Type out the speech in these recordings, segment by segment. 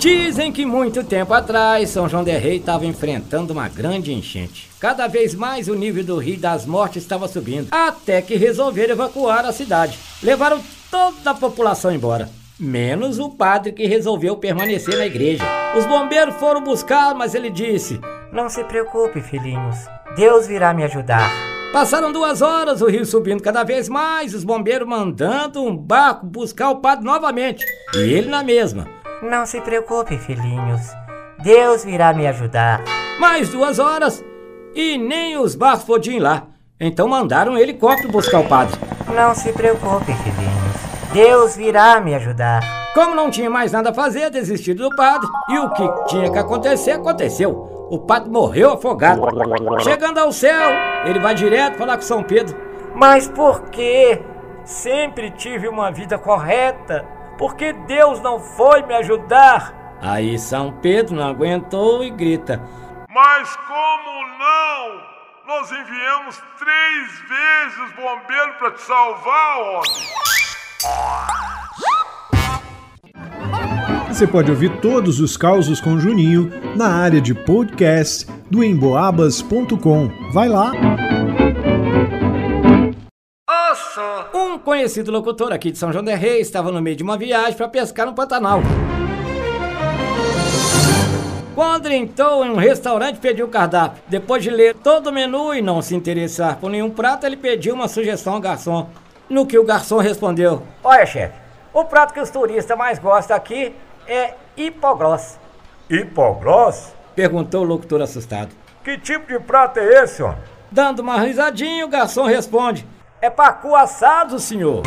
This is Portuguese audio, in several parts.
Dizem que muito tempo atrás, São João del Rei estava enfrentando uma grande enchente. Cada vez mais o nível do Rio das Mortes estava subindo, até que resolveram evacuar a cidade. Levaram toda a população embora, menos o padre que resolveu permanecer na igreja. Os bombeiros foram buscar, mas ele disse: Não se preocupe, filhinhos, Deus virá me ajudar. Passaram duas horas, o rio subindo cada vez mais, os bombeiros mandando um barco buscar o padre novamente. E ele na mesma. Não se preocupe, filhinhos. Deus virá me ajudar. Mais duas horas e nem os ir lá. Então mandaram um helicóptero buscar o padre. Não se preocupe, filhinhos. Deus virá me ajudar. Como não tinha mais nada a fazer, desistiram do padre. E o que tinha que acontecer, aconteceu. O padre morreu afogado. Chegando ao céu, ele vai direto falar com São Pedro. Mas por quê? Sempre tive uma vida correta porque Deus não foi me ajudar. Aí São Pedro não aguentou e grita: Mas como não? Nós enviamos três vezes os bombeiros para te salvar, homem. Você pode ouvir todos os causos com Juninho na área de podcast do emboabas.com. Vai lá! Um conhecido locutor aqui de São João del Rei estava no meio de uma viagem para pescar no Pantanal. Quando entrou em um restaurante, pediu o cardápio. Depois de ler todo o menu e não se interessar por nenhum prato, ele pediu uma sugestão ao garçom. No que o garçom respondeu: Olha, chefe, o prato que os turistas mais gostam aqui é hipogross. Hipogross? Perguntou o locutor assustado. Que tipo de prato é esse, ó? Dando uma risadinha, o garçom responde: É pacu assado, senhor.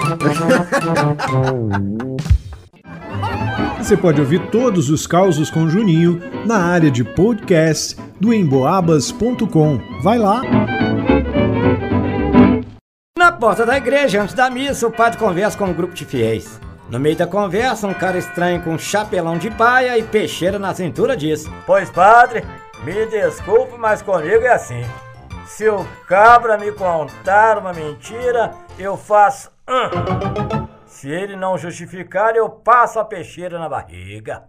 Você pode ouvir todos os causos com Juninho na área de podcast do emboabas.com. Vai lá! Na porta da igreja, antes da missa, o padre conversa com um grupo de fiéis. No meio da conversa, um cara estranho com um chapelão de paia e peixeira na cintura diz: Pois, padre, me desculpe, mas comigo é assim. Se o cabra me contar uma mentira, eu faço. Hum. Se ele não justificar, eu passo a peixeira na barriga.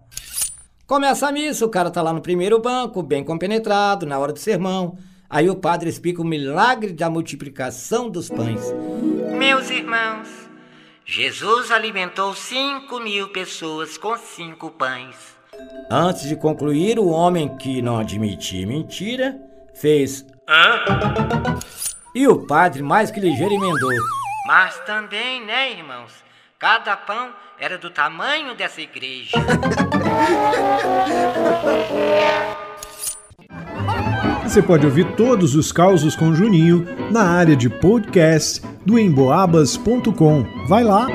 Começa a missa, o cara tá lá no primeiro banco, bem compenetrado, na hora do sermão. Aí o padre explica o milagre da multiplicação dos pães. Meus irmãos, Jesus alimentou cinco mil pessoas com cinco pães. Antes de concluir, o homem que não admitia mentira fez. Hã? E o padre, mais que ligeiro, emendou. Mas também, né, irmãos? Cada pão era do tamanho dessa igreja. Você pode ouvir todos os causos com Juninho na área de podcast do emboabas.com. Vai lá!